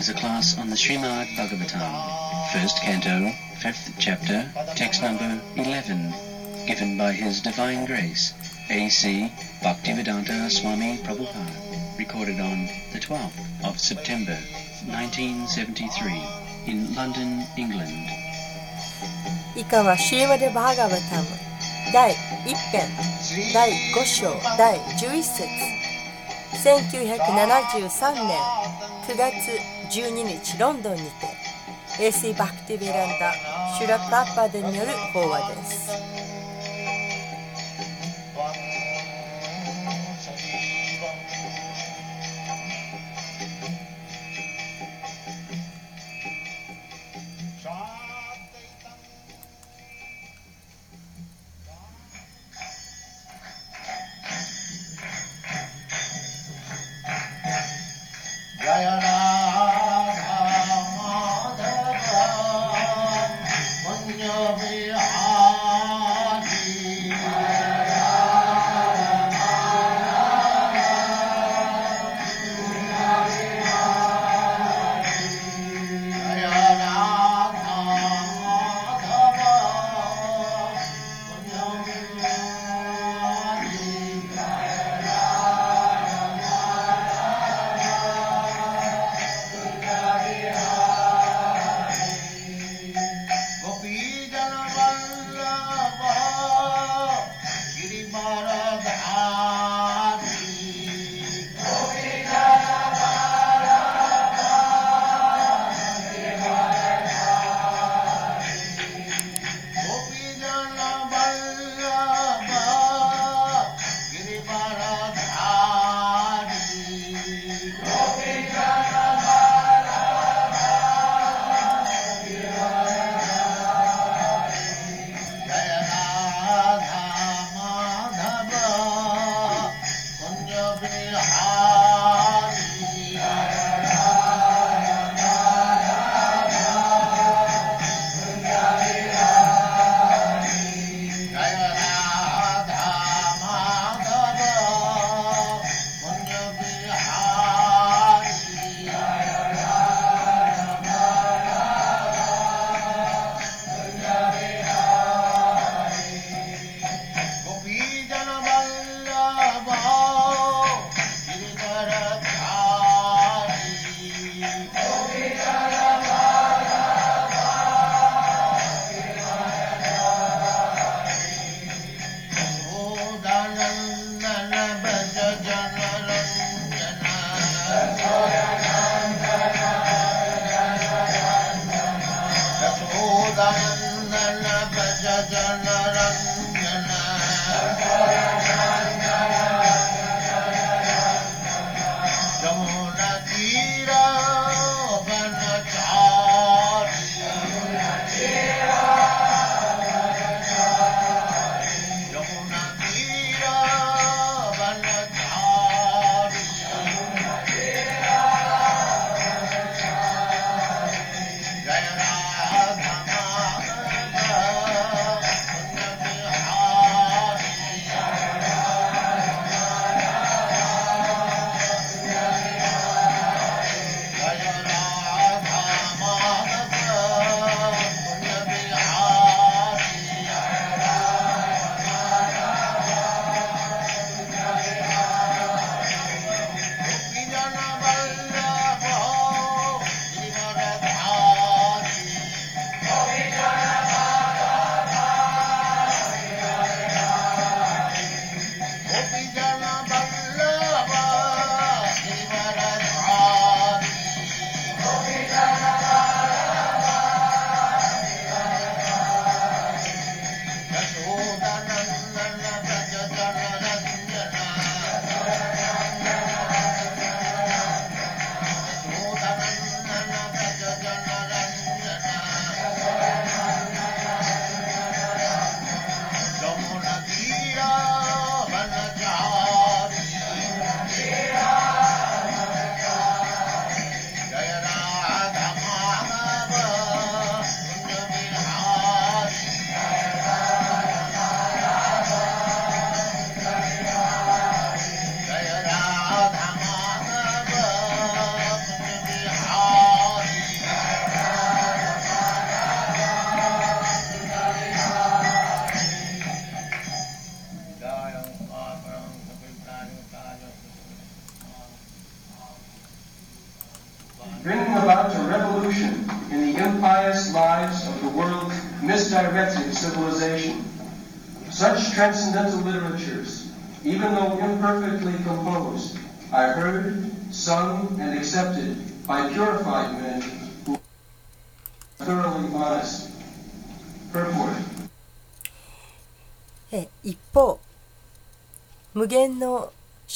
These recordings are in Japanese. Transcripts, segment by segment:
is a class on the Srimad Bhagavatam, first canto, fifth chapter, text number 11, given by His Divine Grace, A.C. Bhaktivedanta Swami Prabhupada, recorded on the 12th of September 1973 in London, England. 以下はシーマデ・バーガバタム第1編第5章第11節1973年9月 12日ロンドンにて AC バクティベランダシュラ・プラッパーデによる講話です。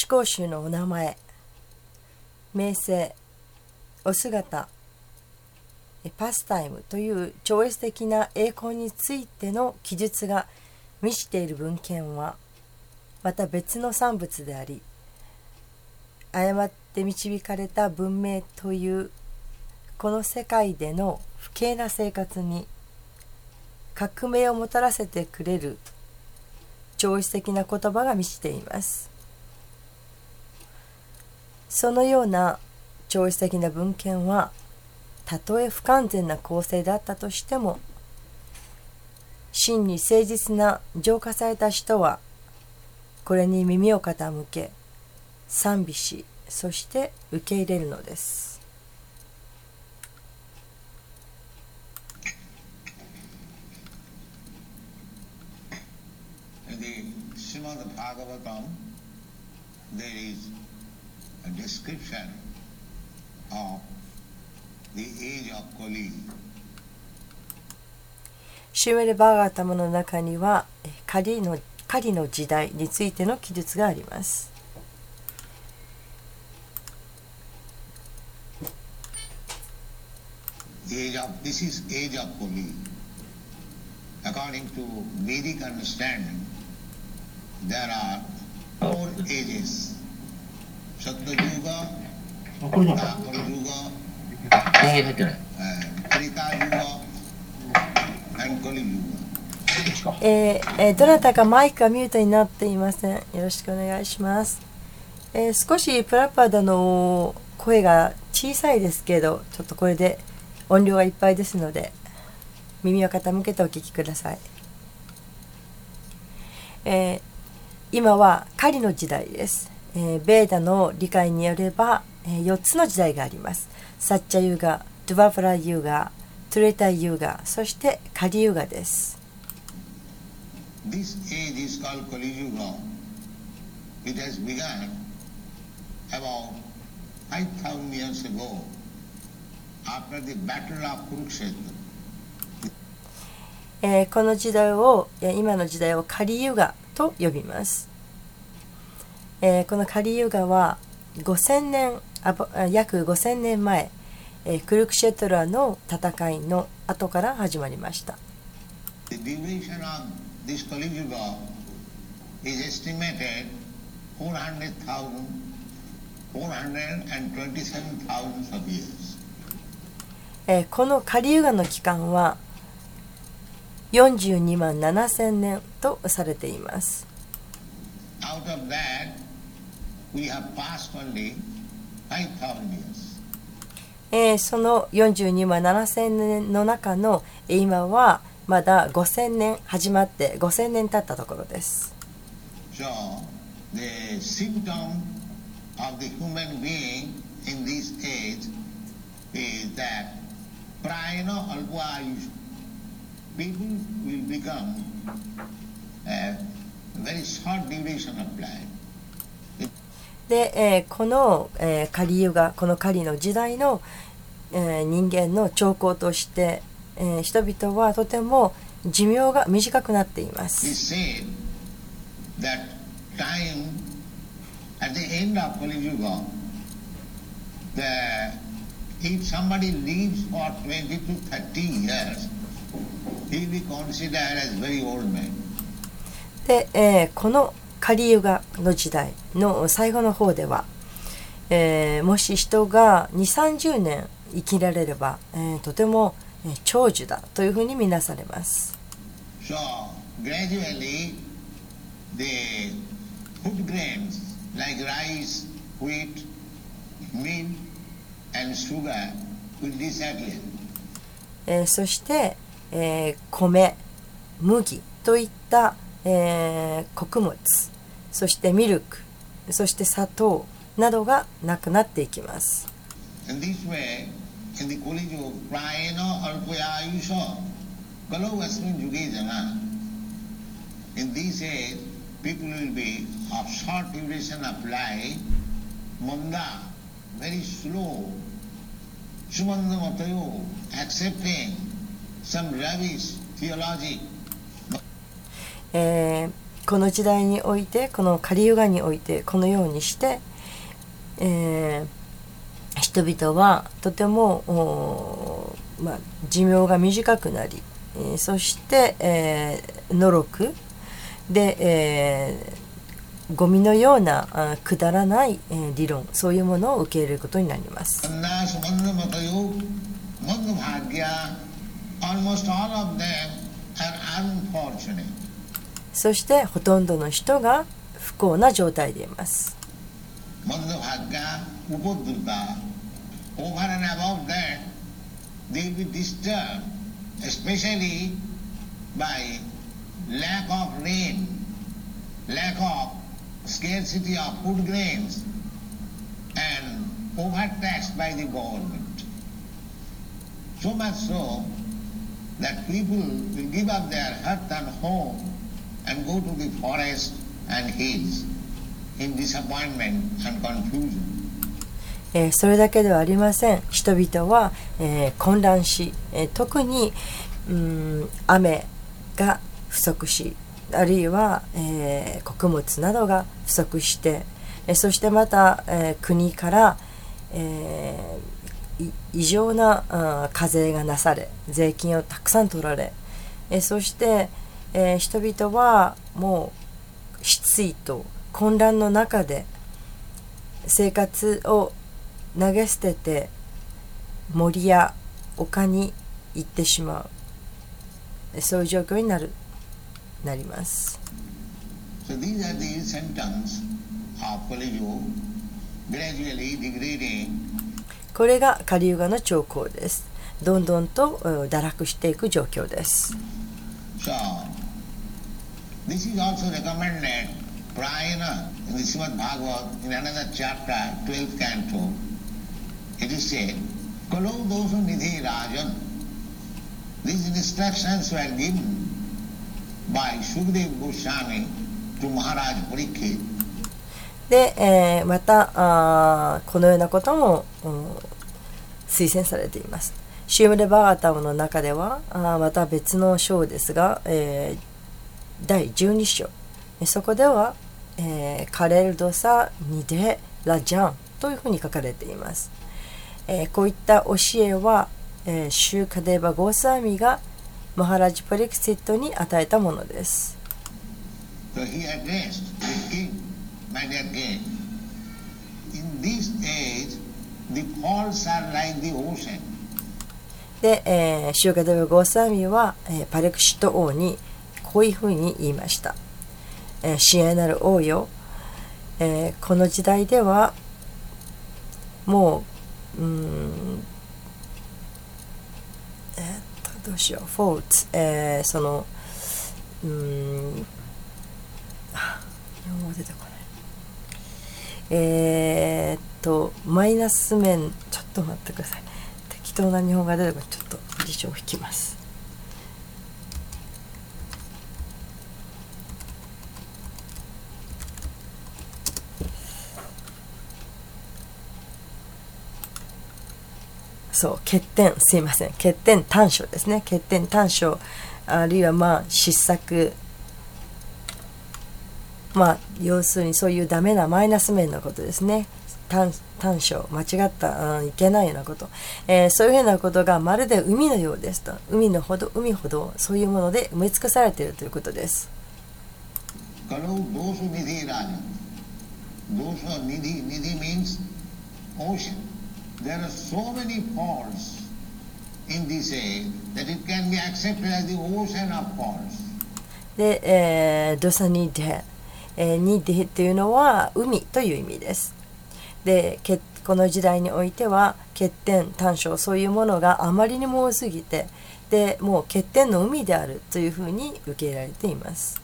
思考集のお名前。名声お姿パスタイムという超越的な栄光についての記述が満ちている文献はまた別の産物であり誤って導かれた文明というこの世界での不敬な生活に革命をもたらせてくれる超越的な言葉が満ちています。そのような超越的な文献はたとえ不完全な構成だったとしても真に誠実な浄化された人はこれに耳を傾け賛美しそして受け入れるのです。The Srimad Bhagavatam, there is a description of the age of Kali. シュメルバーガータムの中にはえ狩りの狩りの時代についての記述があります。Age of this is age of Kali. According to Vedic understanding, there are four ages. Satyayuga, これなんか Dwapara Yuga, 電源入ってない uh, Yuga. えーえーどなたかマイクがミュートになっていません。よろしくお願いします。えー少しプラッパーダの声が小さいですけど、ちょっとこれで音量がいっぱいですので、耳を傾けてお聞きください。えー今は狩りの時代です。えーベーダの理解によれば、え4つの時代があります。サッチャユガ、ドゥバブラユガ、トゥレタユガ、そしてカリユガです。This age is called Kali Yuga. It has begun about 5,000 years ago after the Battle of Kurukshetra. えーこの時代をえー今の時代をカリユガと呼びます、えーこのカリユガは5000年あぼあ約5000年前、えークルクシェトラの戦いの後から始まりました The duration of this Kali Yuga is estimated 400,000, 427,000 of years. えーこのカリユガの期間は42万7000年とされています Out of that, we have passed only 5,000 years. えーその42万7000年の中のえー今はまだ5000年始まって5000年経ったところです So, the symptom of the human being in this age is that prayana ayush. People will become a very short duration of life. で、えー、この狩り湯がこの狩りの時代の、えー、人間の兆候として、えー、人々はとても寿命が短くなっています。で、えー、この狩りがの時代の最後の方では、えーもし人が2 3 0年生きられれば、えーとても、えー長寿だというふうに見なされます。So gradually the food grains like rice, wheat, and sugar will disappear. えーそして、えー米麦といった、えー穀物そしてミルク、そして砂糖などがなくなっていきます。この時代においてこのカリユガにおいてこのようにして、えー人々はとても、おまあ、寿命が短くなり、えーそして、えー、のろくで、えーゴミのようなくだらない、えー理論そういうものを受け入れることになります。almost all of them are unfortunate. そしてほとんどの人が不幸な状態でいます。Manda bhagya, upodruta. Over and above that, they will give up the government. So much so that people will give up their hut and home and go to the forest and hills in disappointment and confusion. えーそれだけではありません人々は、えー混乱し、えー特にうん雨が不足しあるいは、えー穀物などが不足して、えーそしてまた、えー国から、えー異常なあ課税がなされ税金をたくさん取られ、えーそして、えー人々はもう失意と混乱の中で生活を投げ捨てて森や丘に行ってしまう。そういう状況になるなります。So these are the symptoms of Kali Yuga, gradually degrading. これがカリユガの兆候です。どんどんとうん堕落していく状況です。So, this is also recommended Prayana in the Srimad Bhagavad in another chapter, 12th canto. It is said, Kalo dosu nidhi rajan. These instructions were given by Sukhdev Goswami to Maharaj Parikshit. で、えーまたあこのようなことも、うん推薦されていますシームレバーガタムの中ではあまた別の章ですが、えー第12章。えそこでは、えーカレルドサ・ニデ・ラジャンというふうに書かれています、えーこういった教えは、えーシューカデーバ・ゴーサーミがマハラジ・パリクシットに与えたものです。So age like. で、えー、シューガデブ・ゴーサーミは、えーパレクシット王にこういうふうに言いました。え、親愛なる王よ、えーこの時代ではもううえーっとどうしよう。フォーツ、えーそのうんあ日本語出てこない。えーっとマイナス面ちょっと待ってください。適当な日本語が出てこない。ちょっと辞書を引きます。そう欠点すいません。欠点短所ですね。欠点短所あるいはまあ失策。まあ要するにそういうダメなマイナス面のことですね。短短所間違った、うんいけないようなこと、えーそういうふうなことがまるで海のようですと。海のほど海ほどそういうもので埋め尽くされているということです。ocean. There are so many faults in this age that it can be accepted as the ocean of faults. で、えードサニデ、えーニデっていうのは海という意味です。で、けこの時代においては欠点、短所、そういうものがあまりにも多すぎて、で、もう欠点の海であるというふうに受け入れられています。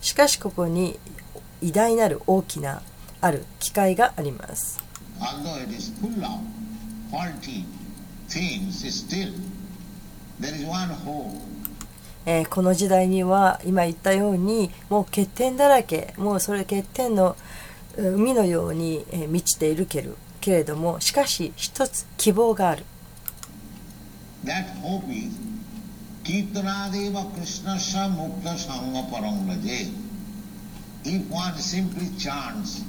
しかしここに偉大なる大きなある機会があります。えーこの時代には今言ったようにもう欠点だらけもうそれ欠点のうん海のようにえー満ちているけるけれどもしかし一つ希望がある。That hope is Kirtanadeva Krishnasya Mukta Sangha Paramraje. If one simply chants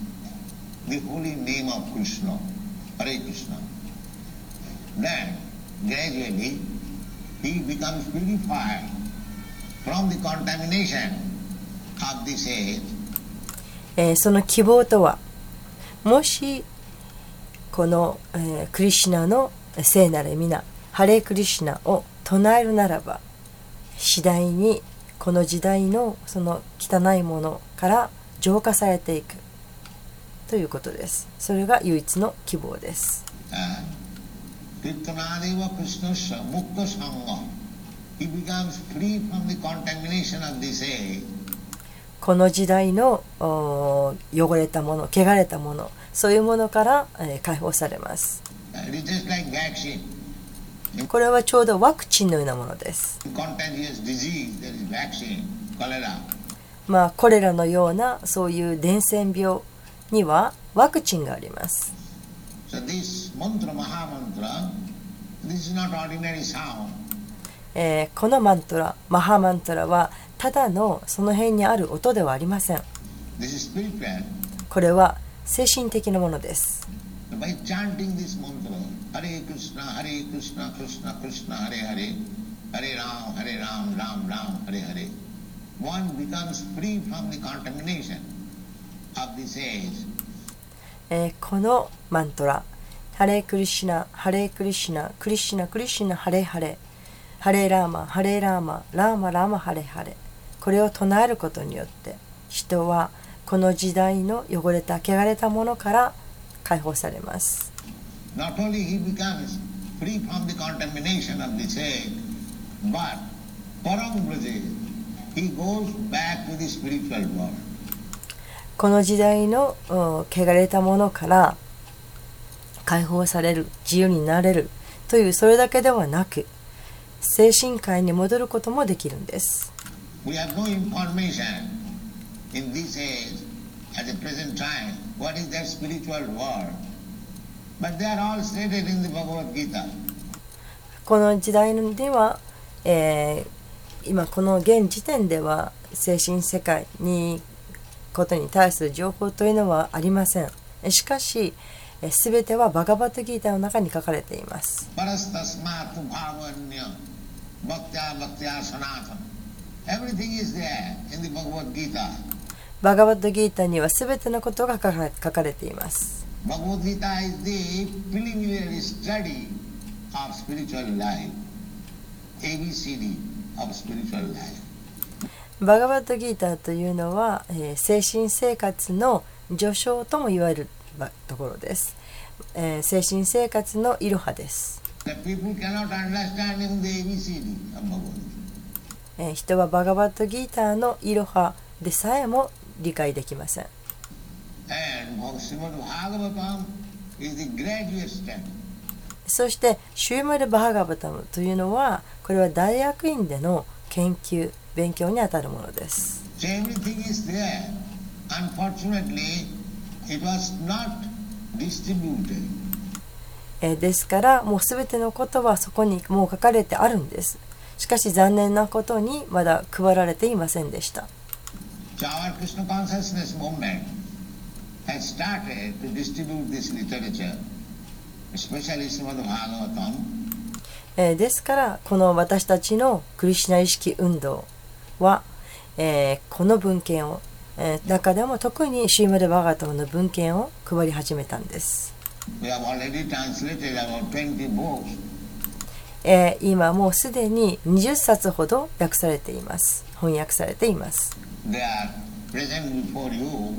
the holy name of Krishna, Hare Krishna, then gradually he becomes purified from the contamination of this age えーその希望とはもしこの、えークリシナの聖なる皆ハレクリシナを唱えるならば次第にこの時代のその汚いものから浄化されていくということです。それが唯一の希望です。この時代の汚れたもの汚れたものそういうものから、え、解放されます。これはちょうどワクチンのようなものです。まあ、コレラのようなそういう伝染病にはワクチンがあります。このマントラ、マハマントラはただのその辺にある音ではありません。これは精神的なものです。ハレクスナハレクスナクスナクスナハレハレハレラムハレラムラムハレハレ one becomes free from the アビゼイズえ、このマントラハレクリシナハレクリシナクリシナクリシナハレハレハレラーマハレラーマラーマラーマハレハレこれを唱えることによって人はこの時代の汚れた汚れたものから解放されます。Not only he becomes free from the contamination of this age, but Param he goes back to the spiritual world. この時代のお汚れたものから解放される自由になれるというそれだけではなく精神界に戻ることもできるんです We have no information in this age, at the present time, what is that spiritual world. この時代には、えー今この現時点では精神世界にことに対する情報というのはありません。しかしえー全てはバガバットギータの中に書かれています.バガバットギータには全てのことが書かれています Bhagavad バガバットギーターというのは、えー、精神生活の序章ともいわれるところです、えー、精神生活のいろはです。人はバガバットギーターのいろはでさえも理解できません。そしてシューマル・バハガバタムというのはこれは大学院での研究勉強にあたるものです.えーですからもう全てのことはそこにもう書かれてあるんです。しかし残念なことにまだ配られていませんでした Has started to distribute this literature, especially Srimad Bhagavatam, えーですからこの私たちのクリシュナ意識運動は、えーこの文献を、えー中でも特にシーマル・バガタムの文献を配り始めたんです、We have already translated about 20 books. えー今もうすでに20冊ほど訳されています翻訳されています They are present before you,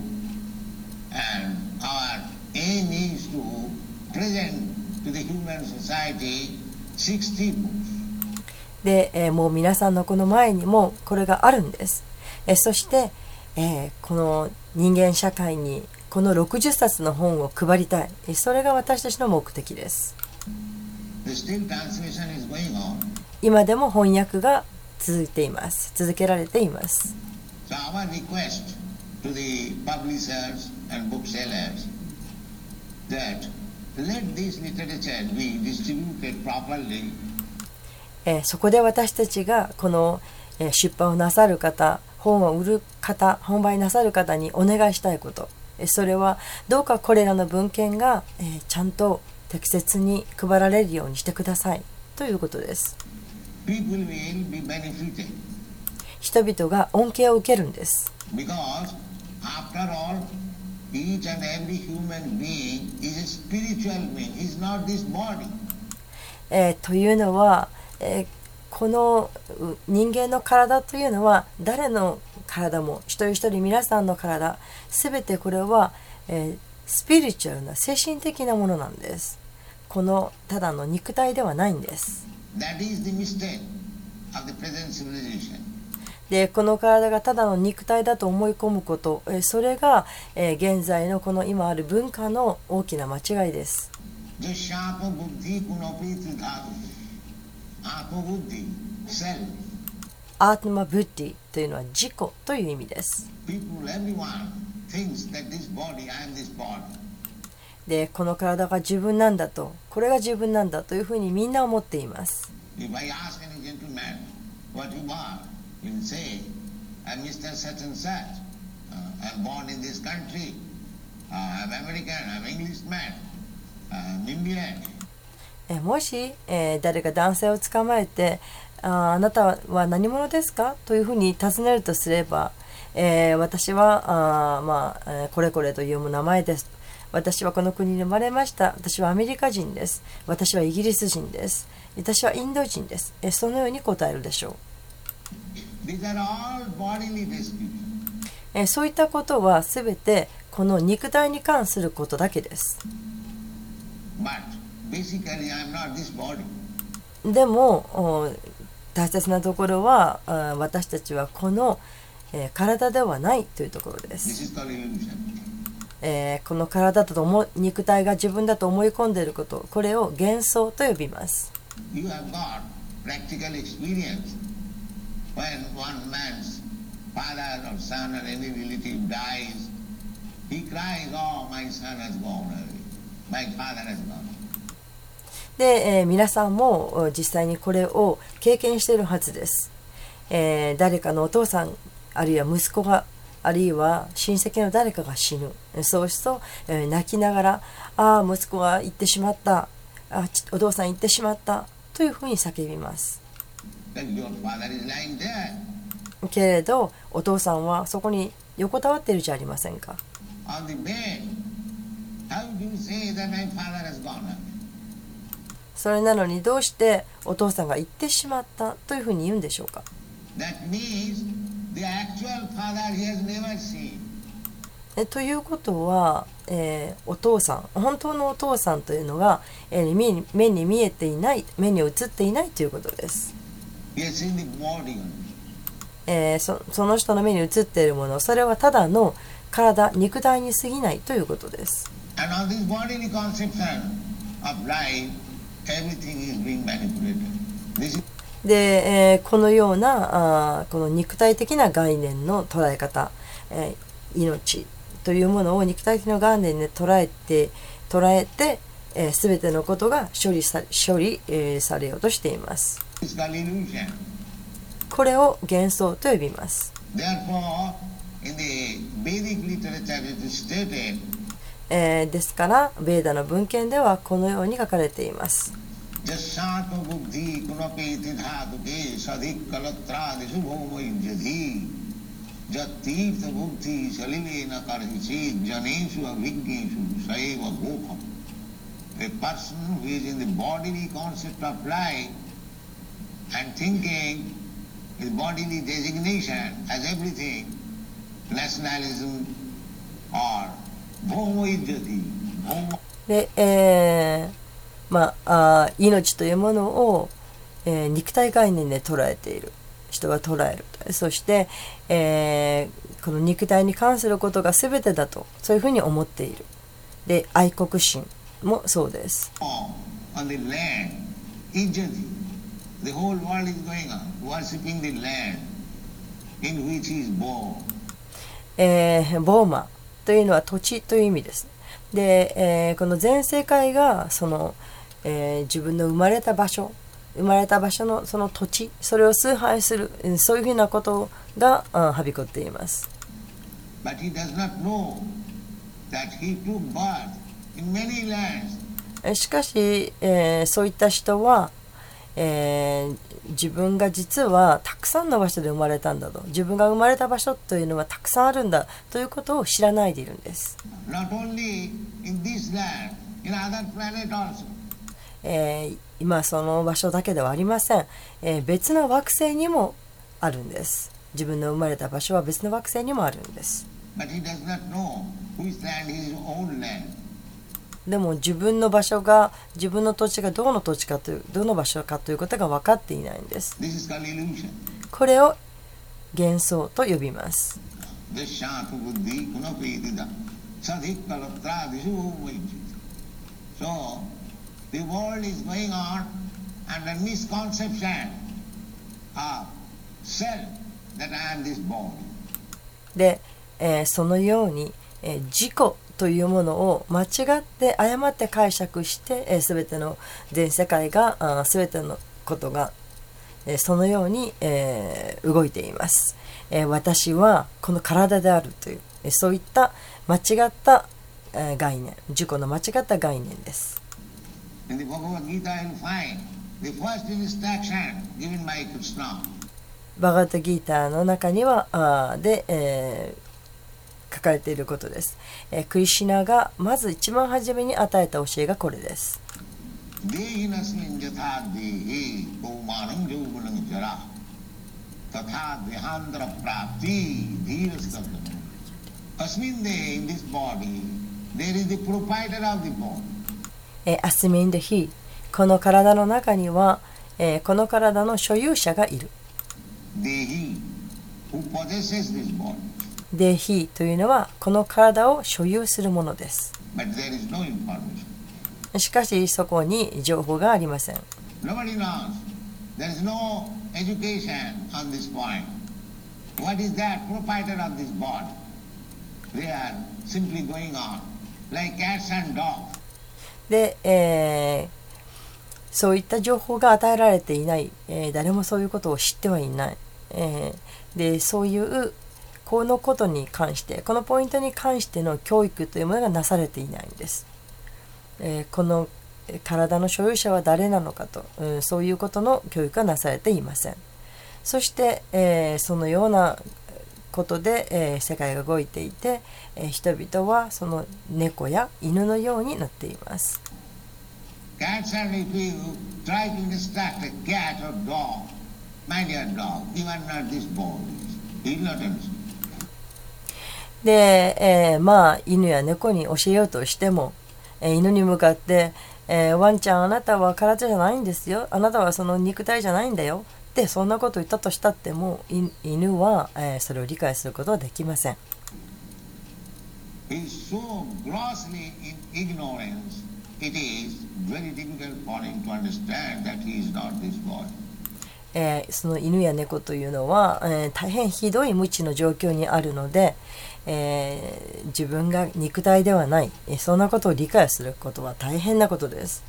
で、え、もう皆さんのこの前にもこれがあるんです。え、そして、え、この人間社会にこの60冊の本を配りたい、え、それが私たちの目的です。今でも翻訳が続いています、続けられています。え、そこで私たちがこの、え、出版をなさる方本を売る方販売なさる方にお願いしたいこと、え、それはどうかこれらの文献が、え、ちゃんと適切に配られるようにしてください。ということです。人々が恩恵を受けるんです。After all each and every human being is a spiritual being is not this body えーというのは、えーこのう人間の体というのは誰の体も一人一人皆さんの体全てこれは、えースピリチュアルな精神的なものなんですこのただの肉体ではないんです that is the mistake of the present civilization でこの体がただの肉体だと思い込むことそれが現在のこの今ある文化の大きな間違いです。アートマ・ブッディというのは自己という意味です。でこの体が自分なんだとこれが自分なんだというふうにみんな思っています。He will say, I'm Mr. Such and Such. Uh, I'm born in this country. Uh, I'm American. I'm Englishman. I'm Indian. えもし、えー誰か男性を捕まえてああなたは何者ですか？というふうに尋ねるとすれば、えー私はあ、まあえーこれこれという名前です私はこの国に生まれました私はアメリカ人です私はイギリス人です私はインド人ですえーそのように答えるでしょう These are all bodily descriptions. えーそういったことは全てこの肉体に関することだけです.でもお大切なところは私たちはこの、えー体ではないというところです.えーこの体だと思う肉体が自分だと思い込んでいることこれを幻想と呼びます You have got practical experience. When one man's father or son or any relative dies, he cries, Oh, my son has gone away. My father has gone. away. で、えー皆さんも実際にこれを経験しているはずです、えー誰かのお父さんあるいは息子があるいは親戚の誰かが死ぬ。そうすると、えー泣きながら「ああ息子が行ってしまった。あお父さん行ってしまった」というふうに叫びます。けれどお父さんはそこに横たわっているじゃありませんか?それなのにどうしてお父さんが行ってしまったというふうに言うんでしょうか。ということは、えーお父さん本当のお父さんというのが、えー目に目に見えていない目に映っていないということです、えーそその人の目に映っているものそれはただの体肉体に過ぎないということです。で、えーこのようなあーこの肉体的な概念の捉え方、えー命というものを肉体的な概念で捉えて捉えて、えー、全てのことが処理さ処理、えーされようとしています.これを幻想と呼びます。ですから、ベーダの文献ではこのように書かれています。A person who is in the イン and thinking his bodily designation as everything, nationalism or. Bhaumayujyati. で、えーまあ、あー命というものを、えー肉体概念で捉えている人が捉えるそして、えーこの肉体に関することが全てだとそういうふうに思っているで愛国心もそうです on the land. The whole world is going on one's in the land in which is born. えー、ボーマというのは土地という意味です。で、えー、この全世界がその、えー、自分の生まれた場所、生まれた場所のその土地、それを崇拝する、そういうふうなことが、うん、はびこっています。しかし、えー、そういった人は、えー自分が実はたくさんの場所で生まれたんだと。自分が生まれた場所というのはたくさんあるんだ。ということを知らないでいるんです。えー今その場所だけではありません、えー別の惑星にもあるんです。自分の生まれた場所は別の惑星にもあるんです。But he does not know land is his own land. でも自分の場所が自分の土地がどの土地かというどの場所かということが分かっていないんです。これを幻想と呼びます。で、え、そのように、えー、自己というものを間違って誤って解釈して、えー、全ての全世界があー全てのことが、えーそのように、えー動いています、えー私はこの体であるという、えーそういった間違った、えー概念自己の間違った概念です。In the Bhagavad Gita, you'll find the first instruction given by Krishna. バガットギーターの中にはあーで、えー書かれていることです、えクリシナがまず一番初めに与えた教えがこれです。アスミンデヒこの体の中には、えー、この体の所有者がいる。Who possesses this body. デヒというのはこの体を所有するものです。しかしそこに情報がありません。で、えー、そういった情報が与えられていない、えー、誰もそういうことを知ってはいない、えー、でそういうこのことに関してこのポイントに関しての教育というものがなされていないんです、えーこの体の所有者は誰なのかと、うんそういうことの教育がなされていません。そして、えーそのようなことで、えー世界が動いていて、え人々はその猫や犬のようになっています。で、えーまあ犬や猫に教えようとしても、えー犬に向かって、えーワンちゃんあなたは体じゃないんですよ。あなたはその肉体じゃないんだよ。ってそんなことを言ったとしたってもい犬は、えーそれを理解することはできません.えーその犬や猫というのは、えー大変ひどい無知の状況にあるので、えー、自分が肉体ではない。そんなことを理解することは大変なことです。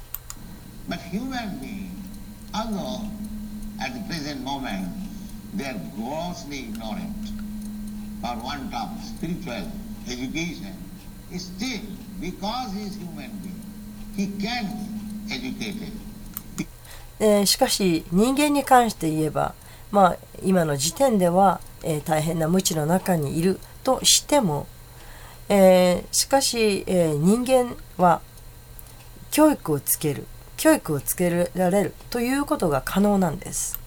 えしかし人間に関して言えば、まあ、今の時点では、え、大変な無知の中にいる。としても、えーしかし、えー人間は教育をつける教育をつけられるということが可能なんです.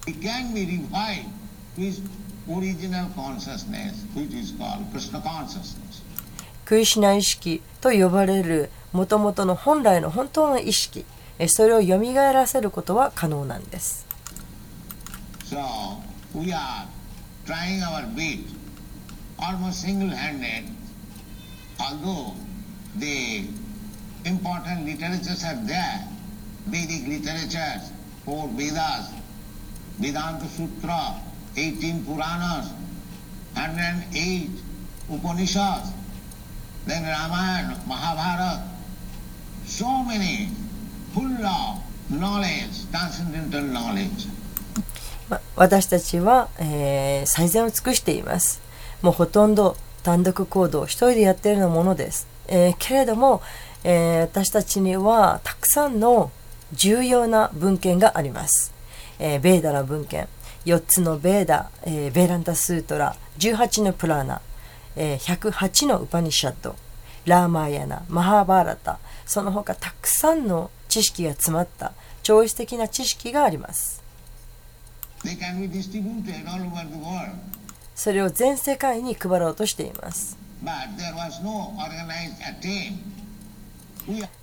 クリシュナ意識と呼ばれるもともとの本来の本当の意識えーそれを蘇らせることは可能なんです So, we are trying our bit, almost single-handed, although the important literatures are there, Vedic literatures, four Vedas, Vedanta Sutra, 18 Puranas, 108 Upanishads, then Ramayana, Mahabharata, so many full of knowledge, transcendental knowledge. 私たちは、えー最善を尽くしています。もうほとんど単独行動一人でやっているものです。えーけれども、えー私たちにはたくさんの重要な文献があります。えーベーダの文献、4つのベーダ、えーベーランタスートラ、18のプラーナ、えー108のウパニシャッド、ラーマーヤナ、マハーバーラタ、その他たくさんの知識が詰まった超越的な知識があります。They can be distributed all over the world. それを全世界に配ろうとしています。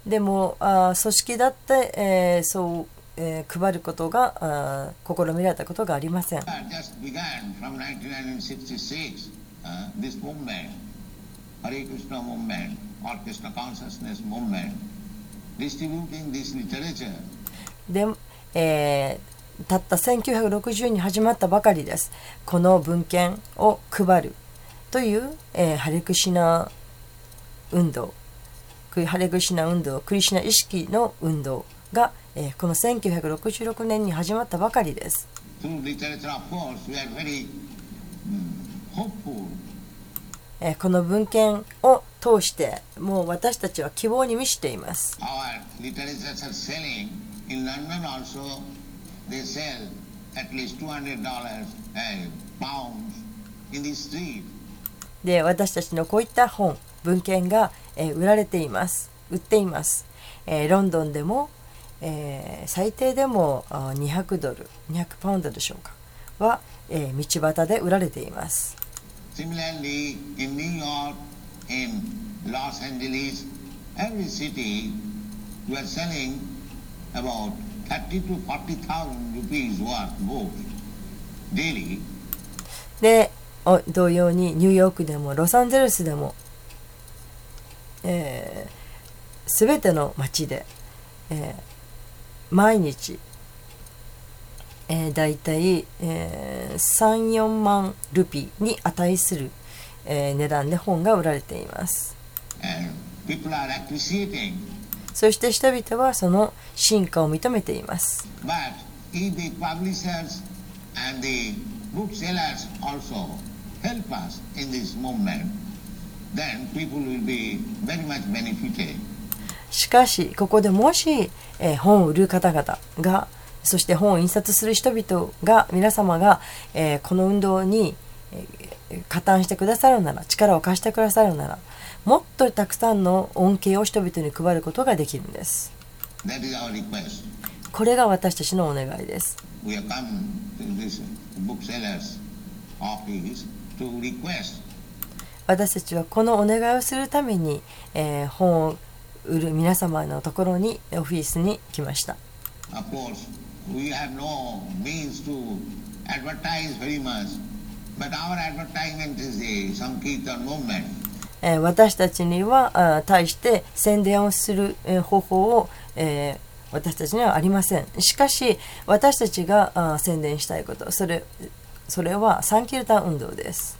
でもあ組織だって、えー、そう、えー、配ることがあ試みられたことがありません。Consciousness movement, distributing this literature. でも、えー、たった1960に始まったばかりです。この文献を配るという、えーハレクシナ運動、クハレクシナ運動、クリシナ意識の運動が、えーこの1966年に始まったばかりです。Mm. えーこの文献を通してもう私たちは希望に満ちています。で私たちのこういった本文献が、え、売られています。売っています、え、ロンドンでも、え、最低でも200ドル200パウンドでしょうか。は、え、道端で売られています。30 to 40,000 rupees worth books daily. でお同様にニューヨークでもロサンゼルスでも、えー、全ての街で、えー毎日、えー、だいたい、えー、34万ルピーに値する、えー値段で本が売られています And people are appreciating. そして人々はその進化を認めています。しかし、ここでもし、え、本を売る方々が、そして本を印刷する人々が、皆様が、え、この運動に、え、加担してくださるなら、力を貸してくださるなら、もっとたくさんの恩恵を人々に配ることができるんです。これが私たちのお願いです。私たちはこのお願いをするために、えー、本を売る皆様のところにオフィスに来ました。もちろん、私たいと、私、えー、私たちにはあ対して宣伝をする、えー、方法を、えー、私たちにはありません。しかし私たちがあ宣伝したいことそれ,それはサンキルタ運動です。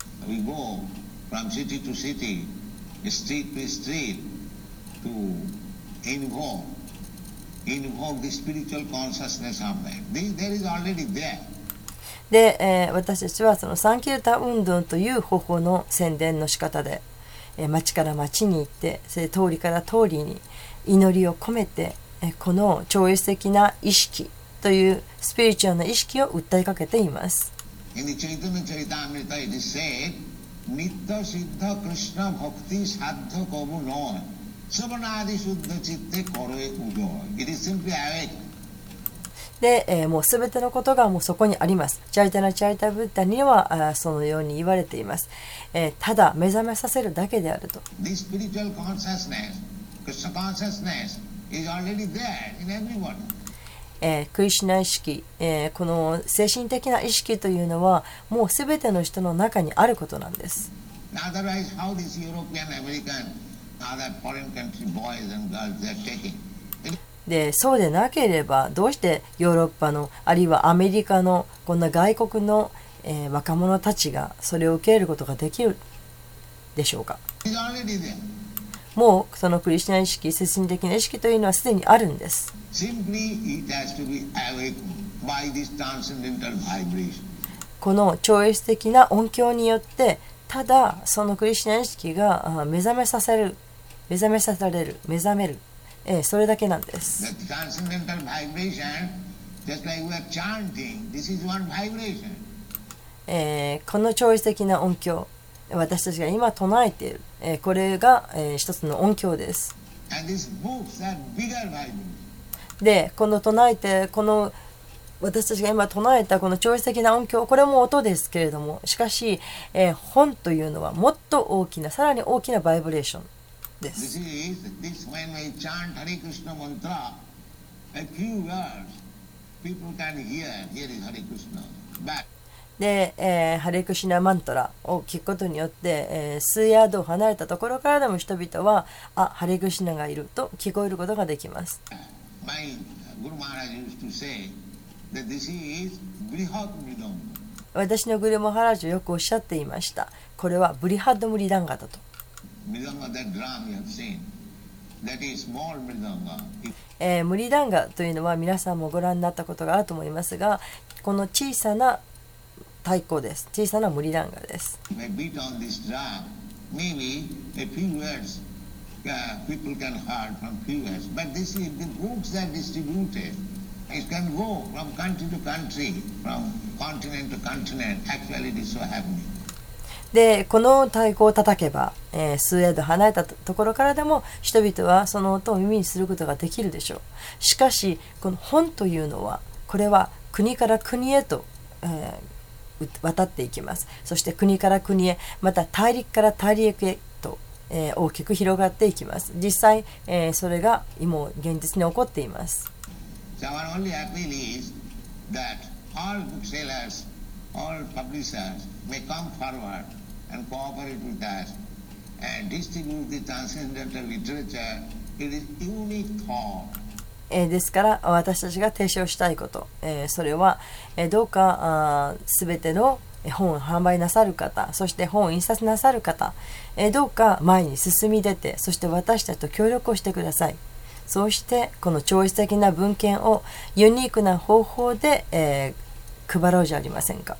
で、えー、私たちはそのサンキルタ運動という方法の宣伝の仕方で町から町に行ってそれ通りから通りに祈りを込めてこの超越的な意識というスピリチュアルな意識を訴えかけています。で、え、もうすべてのことがもうそこにあります。チャリタナチャリタブッダにはあそのように言われています、え。ただ目覚めさせるだけであると。えー、クリシナ意識、え、この精神的な意識というのはもうすべての人の中にあることなんです。でそうでなければどうしてヨーロッパのあるいはアメリカのこんな外国の、えー若者たちがそれを受け入れることができるでしょうか.もうそのクリスチャン意識精神的な意識というのはすでにあるんです.この超越的な音響によってただそのクリスチャン意識があ目覚めさせる目覚めさせられる目覚める、えーそれだけなんです.えーこの超越的な音響私たちが今唱えている、えーこれが、えー一つの音響です.でこの唱えてこの私たちが今唱えたこの超越的な音響これも音ですけれどもしかし、えー本というのはもっと大きなさらに大きなバイブレーションで。ハリクシナマントラを聞くことによって、えー、数ヤード離れたところからでも人々は、あハリクシナがいると聞こえることができます。私のグルマハラジはよくおっしゃっていました。これはブリハッドムリランガだと。Mridanga, that drum you have seen, that is small Mridanga. えームリダンガというのは皆さんもご覧になったことがあると思いますがこの小さな太鼓です小さなムリダンガです this maybe a few words uh, people can hear from few words. But this is the books are distributed. It can go from country to country, from continent to continent. Actually, it is so happening. でこの太鼓を叩けば、えー数ヤード離れたところからでも人々はその音を耳にすることができるでしょう。しかしこの本というのはこれは国から国へと、えー渡っていきます。そして国から国へまた大陸から大陸へと、えー大きく広がっていきます。実際、えーそれが今現実に起こっています。So all publishers may come forward and cooperate with us and distribute the transcendental literature. It is unique thought. えですから私たちが提唱したいこと、えそれは、えどうかすべての本を販売なさる方そして本を印刷なさる方、えどうか前に進み出てそして私たちと協力をしてくださいそうしてこの超越的な文献をユニークな方法で、えー配ろうじゃありませんか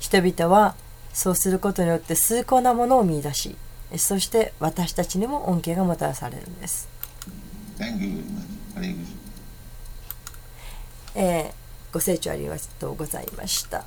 人々はそうすることによって崇高なものを見出しそして私たちにも恩恵がもたらされるんです。えー、ご清聴ありがとうございました。